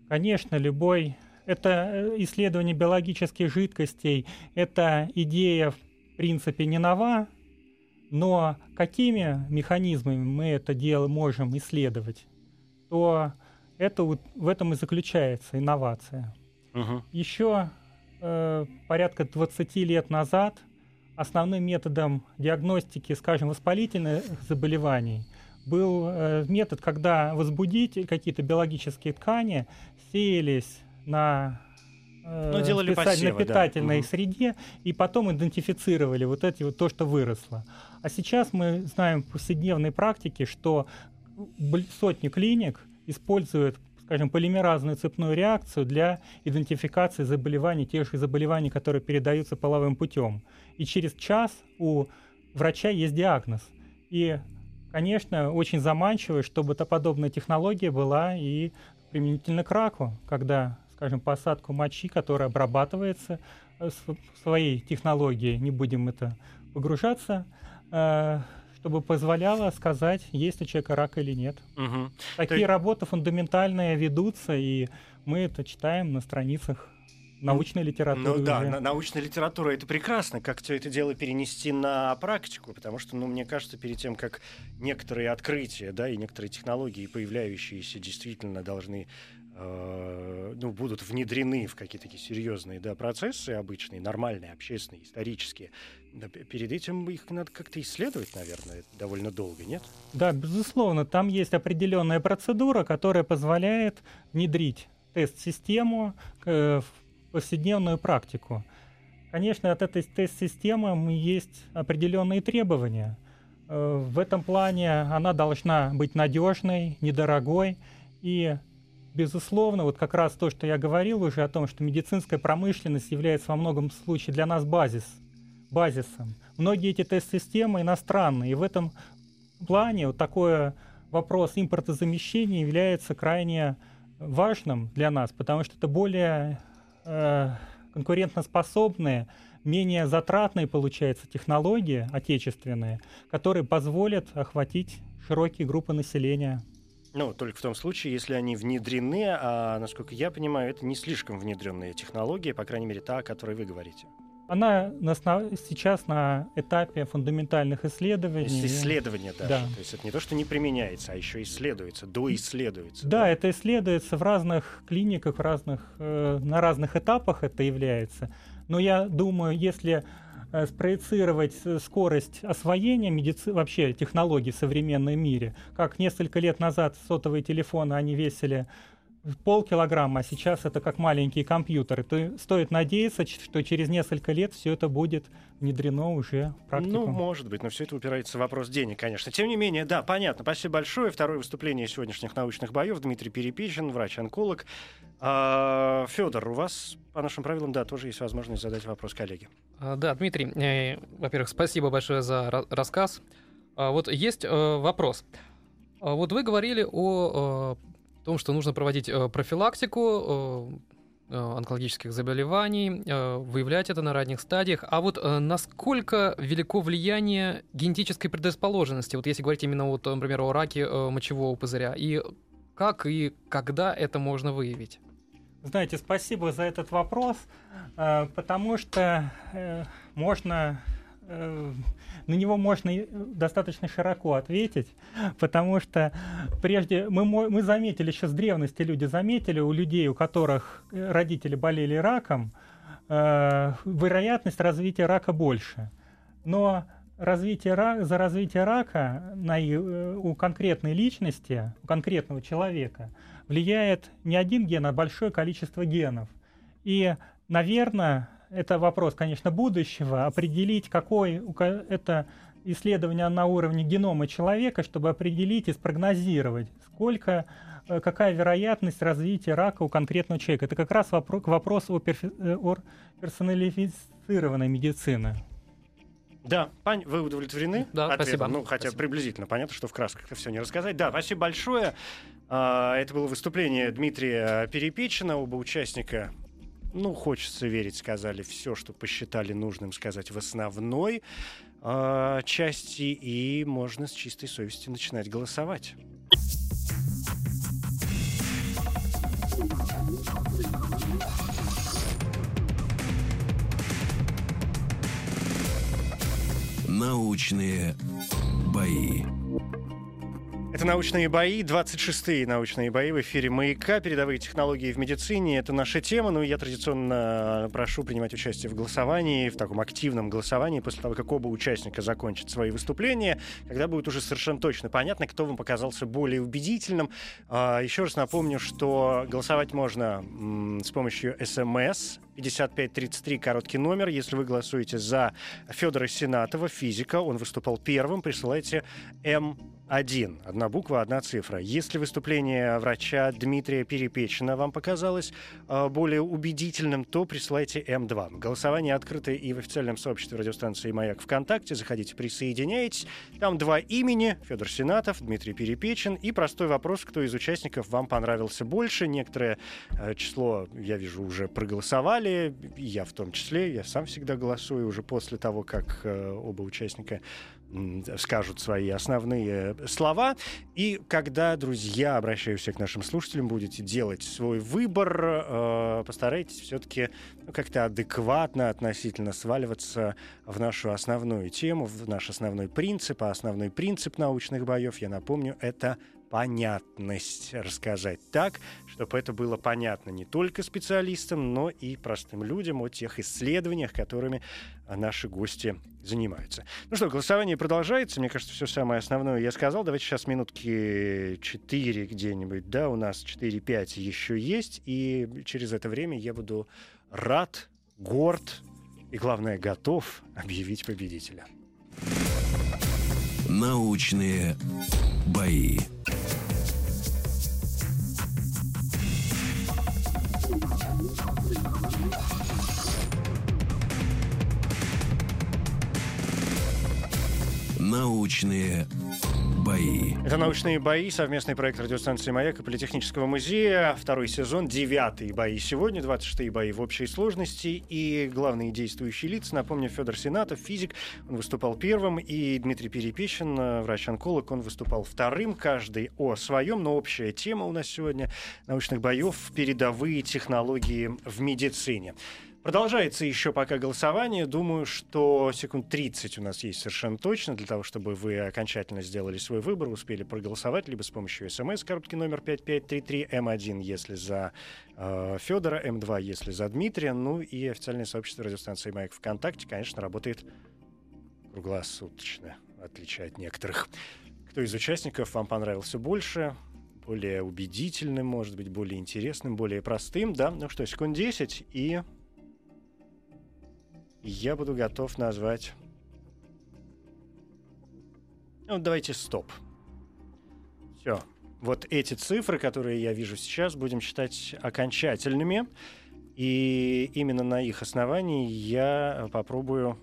Конечно, любой это э, исследование биологических жидкостей, это идея, в принципе, не нова, но какими механизмами мы это дело можем исследовать, то это вот в этом и заключается инновация. Угу. Еще э, порядка 20 лет назад основным методом диагностики, скажем, воспалительных заболеваний был э, метод, когда возбудить какие-то биологические ткани сеялись на э, ну, делали посевы, питательной да. среде и потом идентифицировали вот эти вот то, что выросло. А сейчас мы знаем в повседневной практике, что сотни клиник используют скажем, полимеразную цепную реакцию для идентификации заболеваний, тех же заболеваний, которые передаются половым путем. И через час у врача есть диагноз. И, конечно, очень заманчиво, чтобы эта подобная технология была и применительно к раку, когда, скажем, посадку мочи, которая обрабатывается э, своей технологией, не будем это погружаться, э, чтобы позволяло сказать, есть у человека рак или нет. Угу. Такие Ты... работы фундаментальные ведутся, и мы это читаем на страницах научной литературы. Ну да, на, научная литература это прекрасно. Как все это дело перенести на практику? Потому что, ну, мне кажется, перед тем, как некоторые открытия, да, и некоторые технологии, появляющиеся, действительно должны э, ну, будут внедрены в какие-то такие серьезные да, процессы обычные, нормальные, общественные, исторические, перед этим их надо как-то исследовать, наверное, довольно долго, нет? Да, безусловно. Там есть определенная процедура, которая позволяет внедрить тест-систему э, повседневную практику. Конечно, от этой тест-системы есть определенные требования. Э, в этом плане она должна быть надежной, недорогой и Безусловно, вот как раз то, что я говорил уже о том, что медицинская промышленность является во многом случае для нас базис, базисом. Многие эти тест-системы иностранные, и в этом плане вот такой вопрос импортозамещения является крайне важным для нас, потому что это более э, конкурентоспособные, менее затратные, получается, технологии отечественные, которые позволят охватить широкие группы населения. Ну, только в том случае, если они внедрены, а, насколько я понимаю, это не слишком внедренная технология, по крайней мере, та, о которой вы говорите. Она на сейчас на этапе фундаментальных исследований. Исследования даже. Да. То есть это не то, что не применяется, а еще исследуется, доисследуется. Да, да? это исследуется в разных клиниках, в разных, э, на разных этапах это является. Но я думаю, если э, спроецировать скорость освоения медици... вообще технологий в современном мире, как несколько лет назад сотовые телефоны, они весили полкилограмма, а сейчас это как маленькие компьютеры, то стоит надеяться, что через несколько лет все это будет внедрено уже в практику. Ну, может быть, но все это упирается в вопрос денег, конечно. Тем не менее, да, понятно. Спасибо большое. Второе выступление сегодняшних научных боев. Дмитрий Перепичин, врач-онколог. А, Федор, у вас по нашим правилам, да, тоже есть возможность задать вопрос коллеге. А, да, Дмитрий, э, во-первых, спасибо большое за рассказ. А, вот есть э, вопрос. А, вот вы говорили о э, том, что нужно проводить э, профилактику э, э, онкологических заболеваний, выявлять это на ранних стадиях. А вот насколько велико влияние генетической предрасположенности, вот если говорить именно, вот, например, о раке мочевого пузыря, и как и когда это можно выявить? Знаете, спасибо за этот вопрос, потому что можно на него можно достаточно широко ответить, потому что прежде мы, мы заметили, еще с древности люди заметили, у людей, у которых родители болели раком, э, вероятность развития рака больше. Но развитие рака, за развитие рака на, э, у конкретной личности, у конкретного человека влияет не один ген, а большое количество генов. И, наверное, это вопрос, конечно, будущего, определить, какой это исследование на уровне генома человека, чтобы определить и спрогнозировать, сколько, э, какая вероятность развития рака у конкретного человека. Это как раз вопрос, к вопросу о, перфи, э, о персоналифицированной медицины. Да, Пань, вы удовлетворены? Да, ответом? спасибо. Ну, хотя спасибо. приблизительно понятно, что в красках это все не рассказать. Да, спасибо большое. А, это было выступление Дмитрия Перепечина, оба участника ну, хочется верить, сказали все, что посчитали нужным сказать в основной э, части, и можно с чистой совестью начинать голосовать. Научные бои. Это «Научные бои», 26-е «Научные бои» в эфире «Маяка». Передовые технологии в медицине — это наша тема. Ну, я традиционно прошу принимать участие в голосовании, в таком активном голосовании, после того, как оба участника закончат свои выступления, когда будет уже совершенно точно понятно, кто вам показался более убедительным. А, еще раз напомню, что голосовать можно с помощью СМС 5533, короткий номер. Если вы голосуете за Федора Сенатова, физика, он выступал первым, присылайте М1. Одна буква, одна цифра. Если выступление врача Дмитрия Перепечина вам показалось э, более убедительным, то присылайте М2. Голосование открыто и в официальном сообществе радиостанции «Маяк» ВКонтакте. Заходите, присоединяйтесь. Там два имени. Федор Сенатов, Дмитрий Перепечин. И простой вопрос, кто из участников вам понравился больше. Некоторое э, число, я вижу, уже проголосовали голосовали, я в том числе, я сам всегда голосую уже после того, как э, оба участника скажут свои основные слова. И когда, друзья, обращаюсь к нашим слушателям, будете делать свой выбор, э, постарайтесь все-таки ну, как-то адекватно относительно сваливаться в нашу основную тему, в наш основной принцип. А основной принцип научных боев, я напомню, это понятность рассказать так, чтобы это было понятно не только специалистам, но и простым людям о тех исследованиях, которыми наши гости занимаются. Ну что, голосование продолжается. Мне кажется, все самое основное я сказал. Давайте сейчас минутки 4 где-нибудь. Да, у нас 4-5 еще есть. И через это время я буду рад, горд и, главное, готов объявить победителя. Научные бои. Научные бои. Это «Научные бои», совместный проект радиостанции «Маяк» и Политехнического музея. Второй сезон, девятые бои сегодня, 26 бои в общей сложности. И главные действующие лица, напомню, Федор Сенатов, физик, он выступал первым, и Дмитрий Перепещин, врач-онколог, он выступал вторым, каждый о своем, но общая тема у нас сегодня научных боев – передовые технологии в медицине. Продолжается еще пока голосование. Думаю, что секунд 30 у нас есть совершенно точно для того, чтобы вы окончательно сделали свой выбор, успели проголосовать либо с помощью смс, короткий номер 5533, М1, если за э, Федора, М2, если за Дмитрия. Ну и официальное сообщество радиостанции «Маяк» ВКонтакте, конечно, работает круглосуточно, в отличие от некоторых. Кто из участников вам понравился больше? более убедительным, может быть, более интересным, более простым, да? Ну что, секунд 10 и я буду готов назвать... Ну, давайте стоп. Все. Вот эти цифры, которые я вижу сейчас, будем считать окончательными. И именно на их основании я попробую...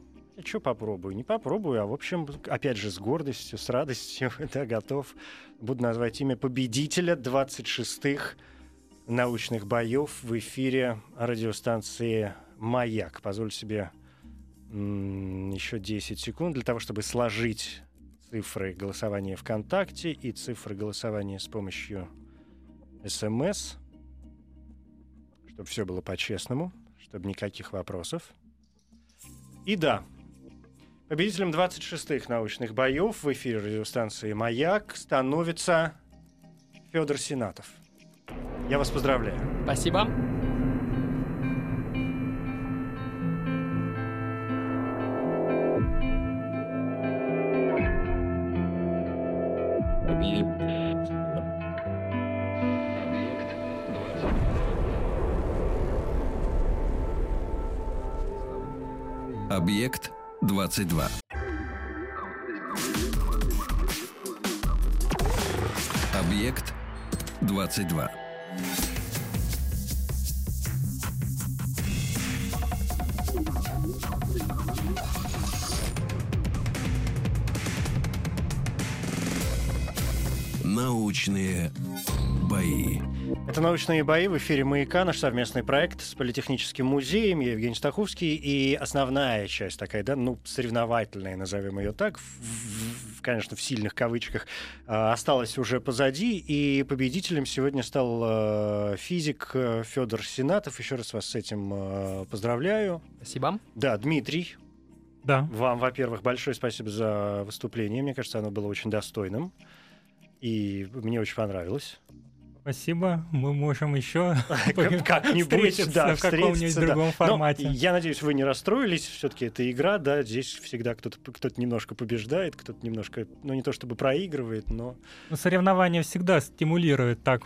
Что попробую? Не попробую, а в общем, опять же, с гордостью, с радостью, да, готов. Буду назвать имя победителя 26-х научных боев в эфире радиостанции «Маяк». Позволю себе еще 10 секунд для того, чтобы сложить цифры голосования ВКонтакте и цифры голосования с помощью СМС, чтобы все было по-честному, чтобы никаких вопросов. И да, победителем 26-х научных боев в эфире радиостанции «Маяк» становится Федор Сенатов. Я вас поздравляю. Спасибо. 22. Объект 22. Научные. Это «Научные бои» в эфире «Маяка», наш совместный проект с Политехническим музеем. Я Евгений Стаховский. И основная часть такая, да, ну, соревновательная, назовем ее так, в, в, конечно, в сильных кавычках, э, осталась уже позади. И победителем сегодня стал э, физик Федор Сенатов. Еще раз вас с этим э, поздравляю. Спасибо. Да, Дмитрий, Да. вам, во-первых, большое спасибо за выступление. Мне кажется, оно было очень достойным. И мне очень понравилось. Спасибо. Мы можем еще Как- Как-нибудь, встретиться да, в каком-нибудь да. другом Но формате. я надеюсь, вы не расстроились. Все-таки это игра, да. Здесь всегда кто-то кто немножко побеждает, кто-то немножко, ну не то чтобы проигрывает, но Ну, соревнования всегда стимулируют так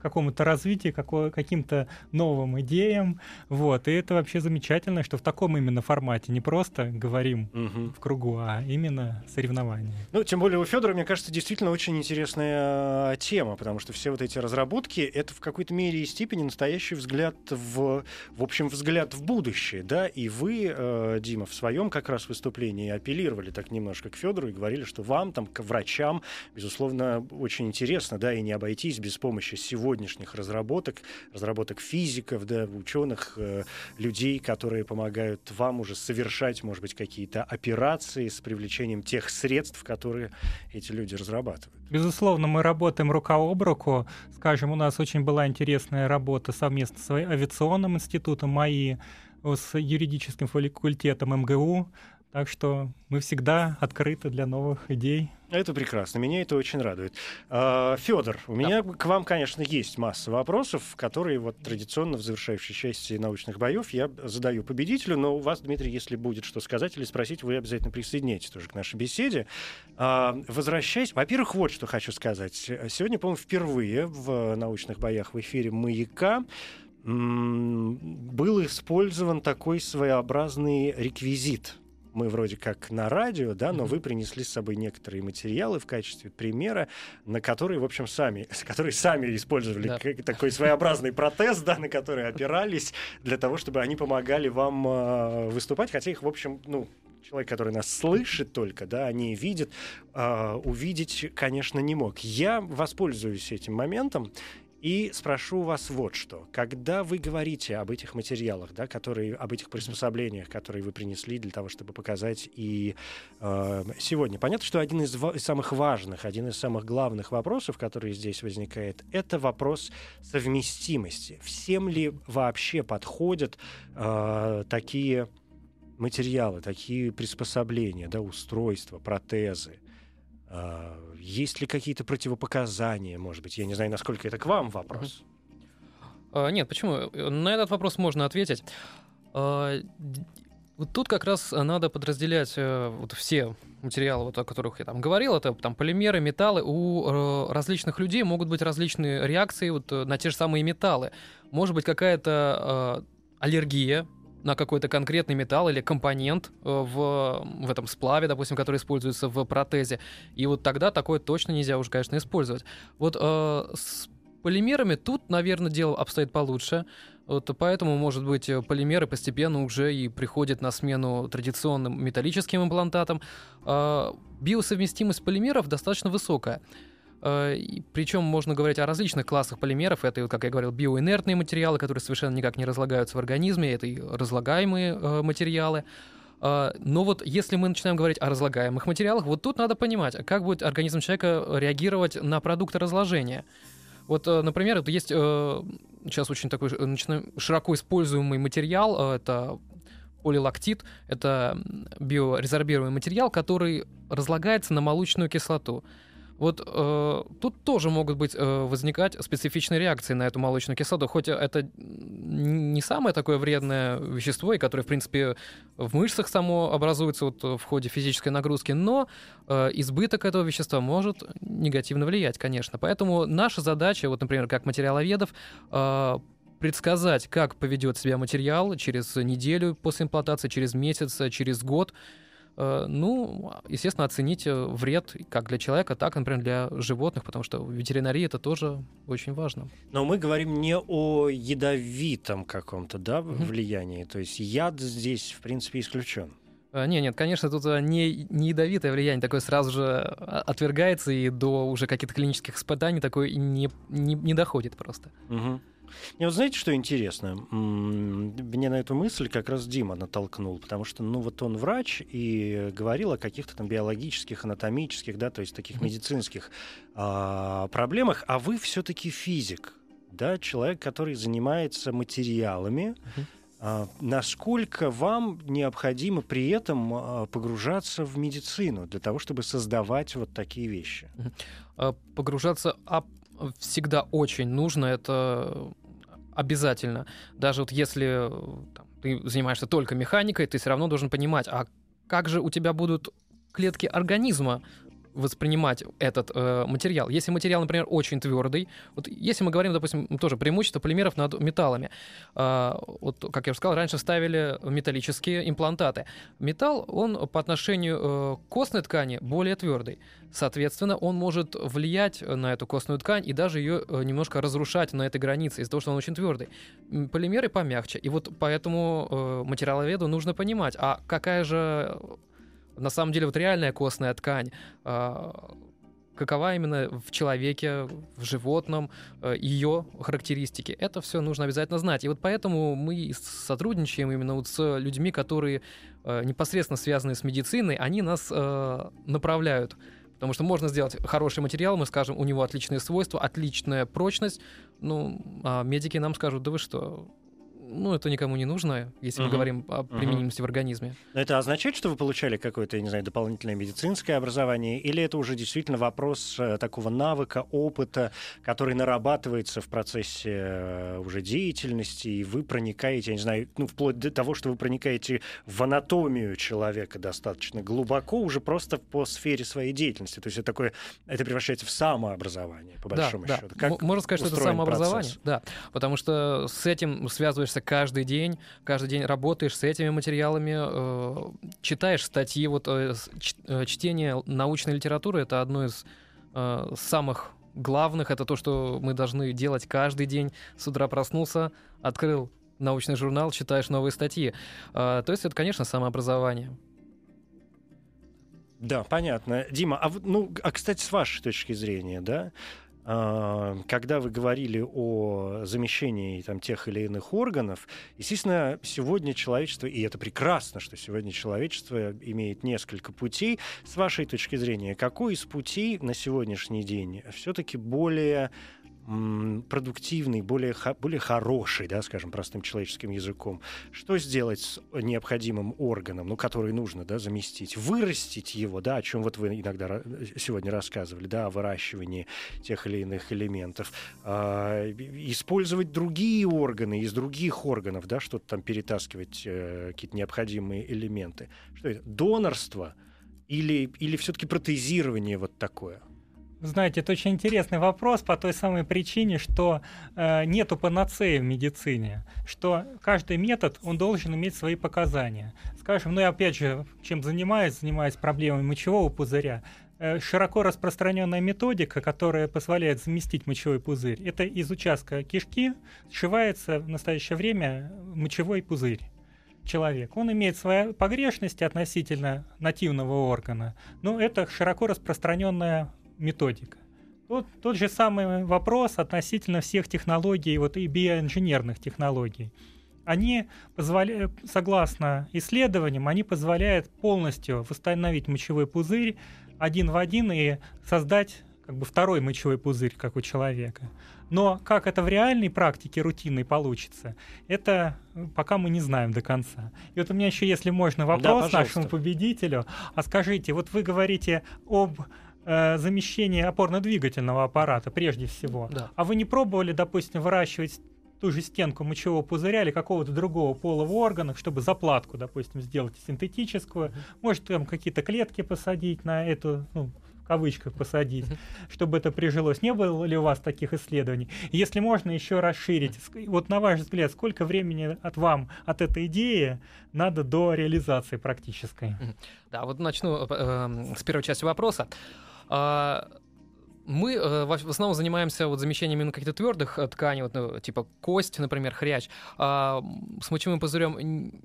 какому-то развитию, каким-то новым идеям. Вот. И это вообще замечательно, что в таком именно формате не просто говорим мгм. в кругу, а именно соревнования. Ну, тем более у Федора, мне кажется, действительно очень интересная э, тема, потому что все вот эти разработки это в какой-то мере и степени настоящий взгляд в, в общем, взгляд в будущее, да. И вы, э, Дима, в своем как раз выступлении апеллировали так немножко к Федору и говорили, что вам, там, к врачам, безусловно, очень интересно, да, и не обойтись без помощи сегодняшних разработок, разработок физиков, да, ученых, э, людей, которые помогают вам уже совершать, может быть, какие-то операции с привлечением тех средств, которые эти люди разрабатывают. Безусловно, мы работаем рука об руку. Скажем, у нас очень была интересная работа совместно с авиационным институтом МАИ, с юридическим факультетом МГУ. Так что мы всегда открыты для новых идей. Это прекрасно, меня это очень радует. Федор, у меня к вам, конечно, есть масса вопросов, которые вот традиционно в завершающей части научных боев я задаю победителю, но у вас, Дмитрий, если будет что сказать или спросить, вы обязательно присоединяйтесь тоже к нашей беседе. А, Возвращаясь, во-первых, вот что хочу сказать. Сегодня, по-моему, впервые в научных боях в эфире «Маяка» был использован такой своеобразный реквизит. Мы вроде как на радио, да, но вы принесли с собой некоторые материалы в качестве примера, на которые, в общем, сами, которые сами использовали Да. как- такой своеобразный протез, да, на который опирались для того, чтобы они помогали вам э, выступать, хотя их, в общем, ну, человек, который нас слышит только, да, не видит, э, увидеть, конечно, не мог. Я воспользуюсь этим моментом и спрошу вас вот что. Когда вы говорите об этих материалах, да, которые, об этих приспособлениях, которые вы принесли для того, чтобы показать и э, сегодня, понятно, что один из, из самых важных, один из самых главных вопросов, который здесь возникает, это вопрос совместимости. Всем ли вообще подходят э, такие материалы, такие приспособления, да, устройства, протезы? А, Есть ли какие-то противопоказания, может быть? Я не знаю, насколько это к вам вопрос. А, Нет, почему? На этот вопрос можно ответить. А, Вот тут как раз надо подразделять э, вот все материалы, вот, о которых я там говорил, это там полимеры, металлы. У э, различных людей могут быть различные реакции вот, э, на те же самые металлы. Может быть какая-то э, аллергия на какой-то конкретный металл или компонент э, в, в этом сплаве, допустим, который используется в протезе. И вот тогда такое точно нельзя уже, конечно, использовать. Вот э, с полимерами тут, наверное, дело обстоит получше. Вот поэтому, может быть, э, полимеры постепенно уже и приходят на смену традиционным металлическим имплантатам. А, Биосовместимость полимеров достаточно высокая. И Причем можно говорить о различных классах полимеров. Это, вот, как я говорил, биоинертные материалы, которые совершенно никак не разлагаются в организме. Это и разлагаемые э, материалы. А, Но вот если мы начинаем говорить о разлагаемых материалах, вот тут надо понимать, а как будет организм человека реагировать на продукты разложения. Вот, э, например, это есть э, сейчас очень такой э, широко используемый материал, э, это полилактит, это биорезорбируемый материал, который разлагается на молочную кислоту. Вот э, тут тоже могут быть э, возникать специфичные реакции на эту молочную кислоту, хоть это не самое такое вредное вещество, и которое, в принципе, в мышцах само образуется вот в ходе физической нагрузки, но э, избыток этого вещества может негативно влиять, конечно. Поэтому наша задача, вот, например, как материаловедов, э, предсказать, как поведет себя материал через неделю после имплантации, через месяц, через год. Э, ну, естественно, оценить э, вред как для человека, так, например, для животных, потому что в ветеринарии это тоже очень важно. Но мы говорим не о ядовитом каком-то да, влиянии. То есть яд здесь, в принципе, исключен. Э, не, нет, конечно, тут не, не ядовитое влияние, такое сразу же а, отвергается, и до уже каких-то клинических испытаний такое не, не, не доходит просто. Угу. И вот знаете, что интересно? Мне на эту мысль как раз Дима натолкнул, потому что, ну, вот он врач и говорил о каких-то там биологических, анатомических, да, то есть таких медицинских а, проблемах, а вы все-таки физик, да, человек, который занимается материалами. А, насколько вам необходимо при этом а, погружаться в медицину для того, чтобы создавать вот такие вещи? Погружаться а всегда очень нужно, это обязательно. Даже вот если там, ты занимаешься только механикой, ты все равно должен понимать, а как же у тебя будут клетки организма воспринимать этот э, материал. Если материал, например, очень твердый, вот если мы говорим, допустим, тоже преимущество полимеров над металлами, э, вот, как я уже сказал, раньше ставили металлические имплантаты. Металл, он по отношению э, к костной ткани более твердый. Соответственно, он может влиять на эту костную ткань и даже ее э, немножко разрушать на этой границе из-за того, что он очень твердый. Полимеры помягче. И вот поэтому э, материаловеду нужно понимать, а какая же на самом деле вот реальная костная ткань, а, какова именно в человеке, в животном, э, ее характеристики. Это все нужно обязательно знать. И вот поэтому мы сотрудничаем именно вот с людьми, которые э, непосредственно связаны с медициной, они нас э, направляют. Потому что можно сделать хороший материал, мы скажем, у него отличные свойства, отличная прочность. Ну, а медики нам скажут, да вы что, ну, это никому не нужно, если uh-huh. мы говорим о применимости uh-huh. в организме. Но это означает, что вы получали какое-то, не знаю, дополнительное медицинское образование, или это уже действительно вопрос э, такого навыка, опыта, который нарабатывается в процессе э, уже деятельности, и вы проникаете, я не знаю, ну, вплоть до того, что вы проникаете в анатомию человека достаточно глубоко, уже просто по сфере своей деятельности. То есть это такое, это превращается в самообразование, по большому да, счету. Да. Как Можно сказать, что это самообразование, процесс? да, потому что с этим связываешься занимаешься каждый день, каждый день работаешь с этими материалами, э, читаешь статьи. Вот э, э, чтение научной литературы это одно из самых главных. Это то, что мы должны делать каждый день. С утра проснулся, открыл научный журнал, читаешь новые статьи. То есть это, конечно, самообразование. Да, понятно. Дима, а, ну, а кстати, с вашей точки зрения, да, когда вы говорили о замещении там, тех или иных органов, естественно, сегодня человечество, и это прекрасно, что сегодня человечество имеет несколько путей. С вашей точки зрения, какой из путей на сегодняшний день все-таки более продуктивный, более, более хороший, да, скажем, простым человеческим языком. Что сделать с необходимым органом, ну, который нужно да, заместить? Вырастить его, да, о чем вот вы иногда сегодня рассказывали, да, о выращивании тех или иных элементов. А, использовать другие органы из других органов, да, что-то там перетаскивать, э, какие-то необходимые элементы. Что это? Донорство или, или все-таки протезирование вот такое? Знаете, это очень интересный вопрос по той самой причине, что э, нету панацеи в медицине, что каждый метод, он должен иметь свои показания. Скажем, ну я опять же, чем занимаюсь, занимаюсь проблемами мочевого пузыря, э, широко распространенная методика, которая позволяет заместить мочевой пузырь, это из участка кишки сшивается в настоящее время мочевой пузырь человек. Он имеет свои погрешности относительно нативного органа, но это широко распространенная методика. Тот, тот же самый вопрос относительно всех технологий, вот и биоинженерных технологий. Они позволяют, согласно исследованиям, они позволяют полностью восстановить мочевой пузырь один в один и создать как бы второй мочевой пузырь, как у человека. Но как это в реальной практике рутинной получится, это пока мы не знаем до конца. И вот у меня еще, если можно, вопрос да, нашему победителю. А скажите, вот вы говорите об э, замещение опорно-двигательного аппарата прежде всего. Да. А вы не пробовали, допустим, выращивать ту же стенку мочевого пузыря или какого-то другого полого органа, чтобы заплатку, допустим, сделать синтетическую, может там какие-то клетки посадить на эту ну, кавычках посадить, чтобы это прижилось. Не было ли у вас таких исследований? Если можно еще расширить, вот на ваш взгляд, сколько времени от вам, от этой идеи надо до реализации практической? Да, вот начну э, э, с первой части вопроса. Мы э, в основном занимаемся вот замещением именно каких-то твердых э, тканей, вот, ну, типа кость, например, хрящ. А с мочевым пузырем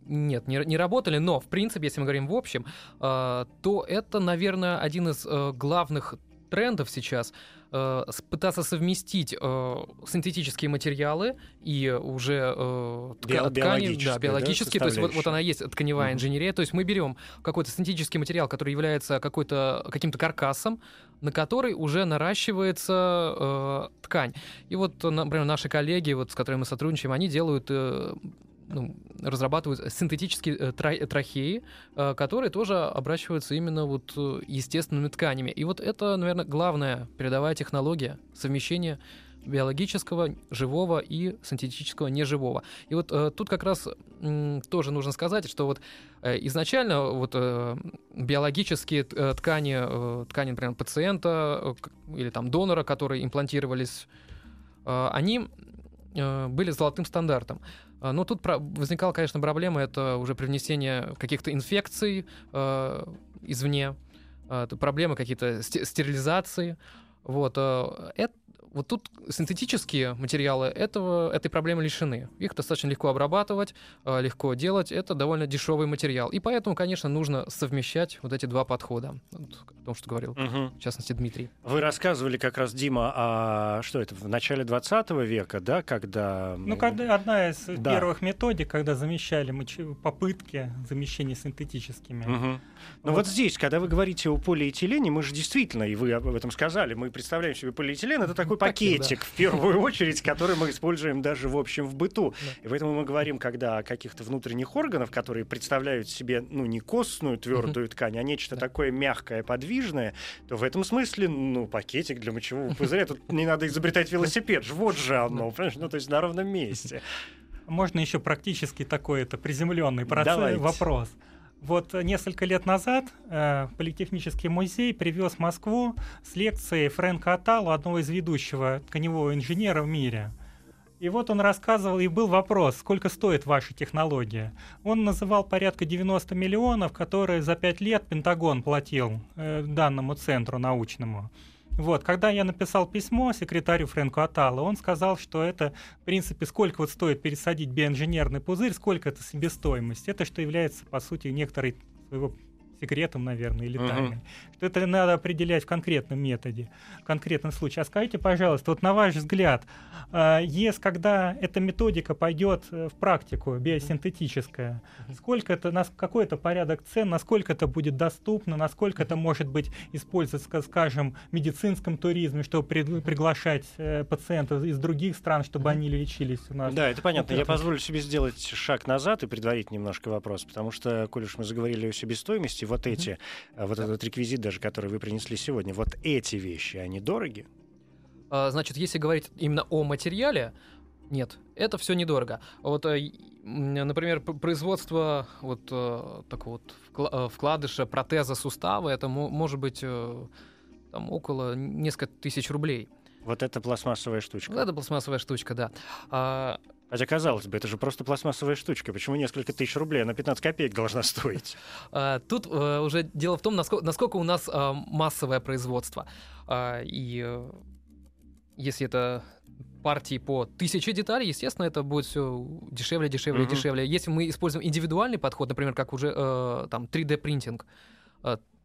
нет, не, не работали, но, в принципе, если мы говорим в общем, э, то это, наверное, один из э, главных трендов сейчас э, пытаться совместить э, синтетические материалы и уже э, тка- ткани, да, биологические, да, то есть вот, вот она есть тканевая mm-hmm. инженерия, то есть мы берем какой-то синтетический материал, который является какой-то каким-то каркасом, на который уже наращивается э, ткань. И вот, например, наши коллеги, вот, с которыми мы сотрудничаем, они делают э, ну, разрабатывают синтетические э, трахеи, э, которые тоже обращиваются именно вот э, естественными тканями. И вот это, наверное, главная передовая технология совмещения биологического, живого и синтетического неживого. И вот э, тут как раз э, тоже нужно сказать, что вот э, изначально вот э, биологические э, ткани, э, ткани, например, пациента э, или там донора, которые имплантировались, э, они э, были золотым стандартом. А, ну, тут возникала, конечно, проблема, это уже привнесение каких-то инфекций э, извне, э, проблемы какие-то стерилизации. Вот, э, это, вот тут синтетические материалы этого, этой проблемы лишены. Их достаточно легко обрабатывать, э, легко делать. Это довольно дешевый материал. И поэтому, конечно, нужно совмещать вот эти два подхода. Вот, о том, что говорил, угу. в частности, Дмитрий. Вы рассказывали как раз, Дима, а что это, в начале 20 века, да, когда... Ну, когда одна из да. первых методик, когда замещали попытки замещения синтетическими. Угу. Ну вот. вот здесь, когда вы говорите о полиэтилене, мы же действительно, и вы об этом сказали, мы представляем себе полиэтилен, это такой пакетик, да. в первую очередь, который мы используем даже в общем в быту. Да. И поэтому мы говорим, когда о каких-то внутренних органах, которые представляют себе, ну, не костную твердую ткань, а нечто да. такое мягкое, подвижное, то в этом смысле, ну, пакетик для мочевого пузыря, тут не надо изобретать велосипед, вот же оно, понимаешь, ну, то есть на ровном месте. Можно еще практически такой это приземленный процесс, вопрос. Вот несколько лет назад э, Политехнический музей привез в Москву с лекцией Фрэнка Аталу, одного из ведущего тканевого инженера в мире. И вот он рассказывал, и был вопрос, сколько стоит ваша технология. Он называл порядка 90 миллионов, которые за 5 лет Пентагон платил э, данному центру научному. Вот, когда я написал письмо секретарю Фрэнку Атала, он сказал, что это, в принципе, сколько вот стоит пересадить биоинженерный пузырь, сколько это себестоимость. Это что является, по сути, некоторой своего секретом, наверное, или тайной. Uh-huh. Что это надо определять в конкретном методе, в конкретном случае. А скажите, пожалуйста, вот на ваш взгляд, э, если когда эта методика пойдет э, в практику биосинтетическая, uh-huh. сколько это, на какой это порядок цен, насколько это будет доступно, насколько это может быть использоваться, скажем, в медицинском туризме, чтобы при, приглашать э, пациентов из других стран, чтобы uh-huh. они лечились у нас? Да, это понятно. Я позволю себе сделать шаг назад и предварить немножко вопрос, потому что, коль уж мы заговорили о себестоимости, вот эти, mm-hmm. вот этот реквизит даже, который вы принесли сегодня, вот эти вещи, они дороги? А, значит, если говорить именно о материале, нет, это все недорого. Вот, э, например, производство вот э, такого вот вкладыша, протеза сустава, это может быть там, около несколько тысяч рублей. Вот это пластмассовая штучка. это пластмассовая штучка, да. Хотя, казалось бы, это же просто пластмассовая штучка. Почему несколько тысяч рублей? Она 15 копеек должна стоить. А, тут э, уже дело в том, насколько у нас а, массовое производство. А, и э, если это партии по тысяче деталей, естественно, это будет все дешевле, дешевле, дешевле. Если мы используем индивидуальный подход, например, как уже э, там 3D-принтинг,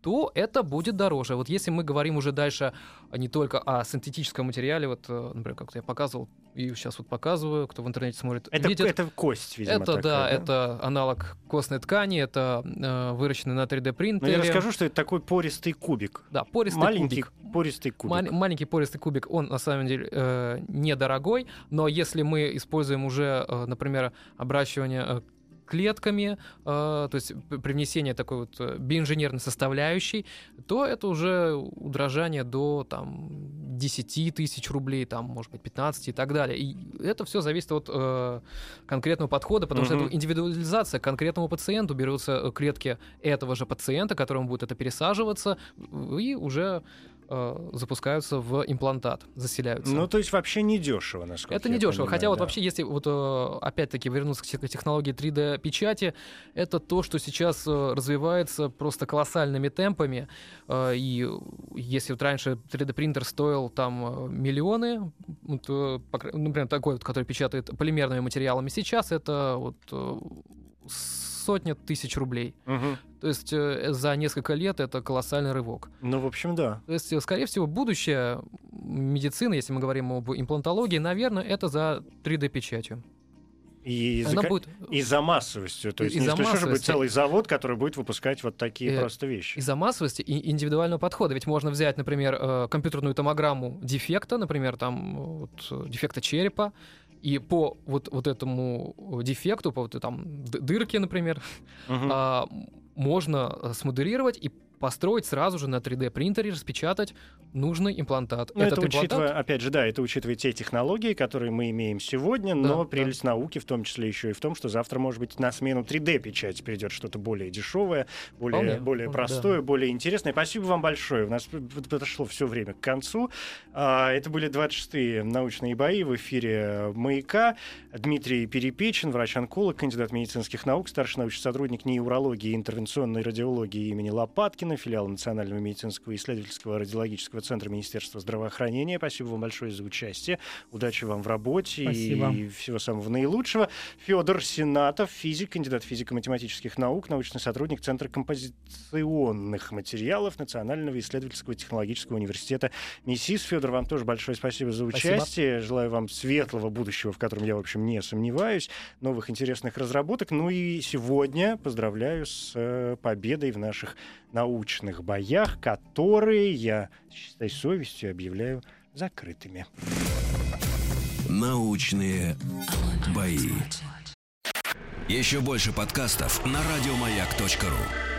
то это будет дороже. Вот если мы говорим уже дальше не только о синтетическом материале, вот, э, например, как я показывал, и сейчас вот показываю, кто в интернете смотрит, это, видит. Это кость, видимо, Это, такая, да, да, это аналог костной ткани, это э, выращенный на 3D принтере. Но я расскажу, что это такой пористый кубик. Да, пористый Маленький кубик. пористый кубик. Мал- маленький пористый кубик, он на самом деле э, недорогой, но если мы используем уже, э, например, обращивание э, клетками, то есть привнесение такой вот биоинженерной составляющей, то это уже удорожание до там, 10 тысяч рублей, там, может быть, 15 и так далее. И это все зависит от э, конкретного подхода, потому mm-hmm. что это индивидуализация. Конкретному пациенту берутся клетки этого же пациента, которому будет это пересаживаться, и уже э, запускаются в имплантат, заселяются. Ну, то есть вообще не дешево, насколько Это не дешево. Хотя да. вот вообще, если вот э, опять-таки вернуться к технологии 3D-печати, это то, что сейчас э, развивается просто колоссальными темпами. Э, и если вот раньше 3D-принтер стоил там миллионы, вот, например, такой вот, который печатает полимерными материалами, сейчас это вот сотни тысяч рублей. Угу. То есть э, за несколько лет это колоссальный рывок. Ну, в общем, да. То есть, э, скорее всего, будущее медицины, если мы говорим об имплантологии, наверное, это за 3D-печатью. И за, будет... и за массовостью. То есть и не исключено, что будет целый завод, который будет выпускать вот такие и, просто вещи. Из-за массовости и индивидуального подхода. Ведь можно взять, например, э, компьютерную томограмму дефекта, например, там вот, дефекта черепа, и по вот, вот этому дефекту, по вот там дырке, например, uh-huh. а, можно э, смоделировать и построить сразу же на 3D принтере, распечатать нужный имплантат. Но Этот это имплантат... учитывая, опять же, да, это учитывая те технологии, которые мы имеем сегодня, да, но прелесть да. науки в том числе еще и в том, что завтра, может быть, на смену 3D-печати придет что-то более дешевое, более, Вполне. более простое, да. более интересное. Спасибо вам большое. У нас подошло все время к концу. А, это были 26-е научные бои в эфире «Маяка». Дмитрий Перепечин, врач-онколог, кандидат медицинских наук, старший научный сотрудник неурологии и интервенционной радиологии имени Лопаткина, филиал Национального медицинского исследовательского радиологического центра Министерства здравоохранения. Спасибо вам большое за участие. Удачи вам в работе Спасибо. и всего самого наилучшего. Федор Сенатов, физик, кандидат физико-математических наук, научный сотрудник Центра композиционных материалов Национального исследовательского технологического университета МИСИС. Федор, вам тоже большое спасибо за участие. Спасибо. Желаю вам светлого будущего, в котором я, в общем, не сомневаюсь, новых интересных разработок. Ну и сегодня поздравляю с э, победой в наших научных боях, которые я чистой совестью объявляю закрытыми. Научные бои. Еще больше подкастов на радиомаяк.ру.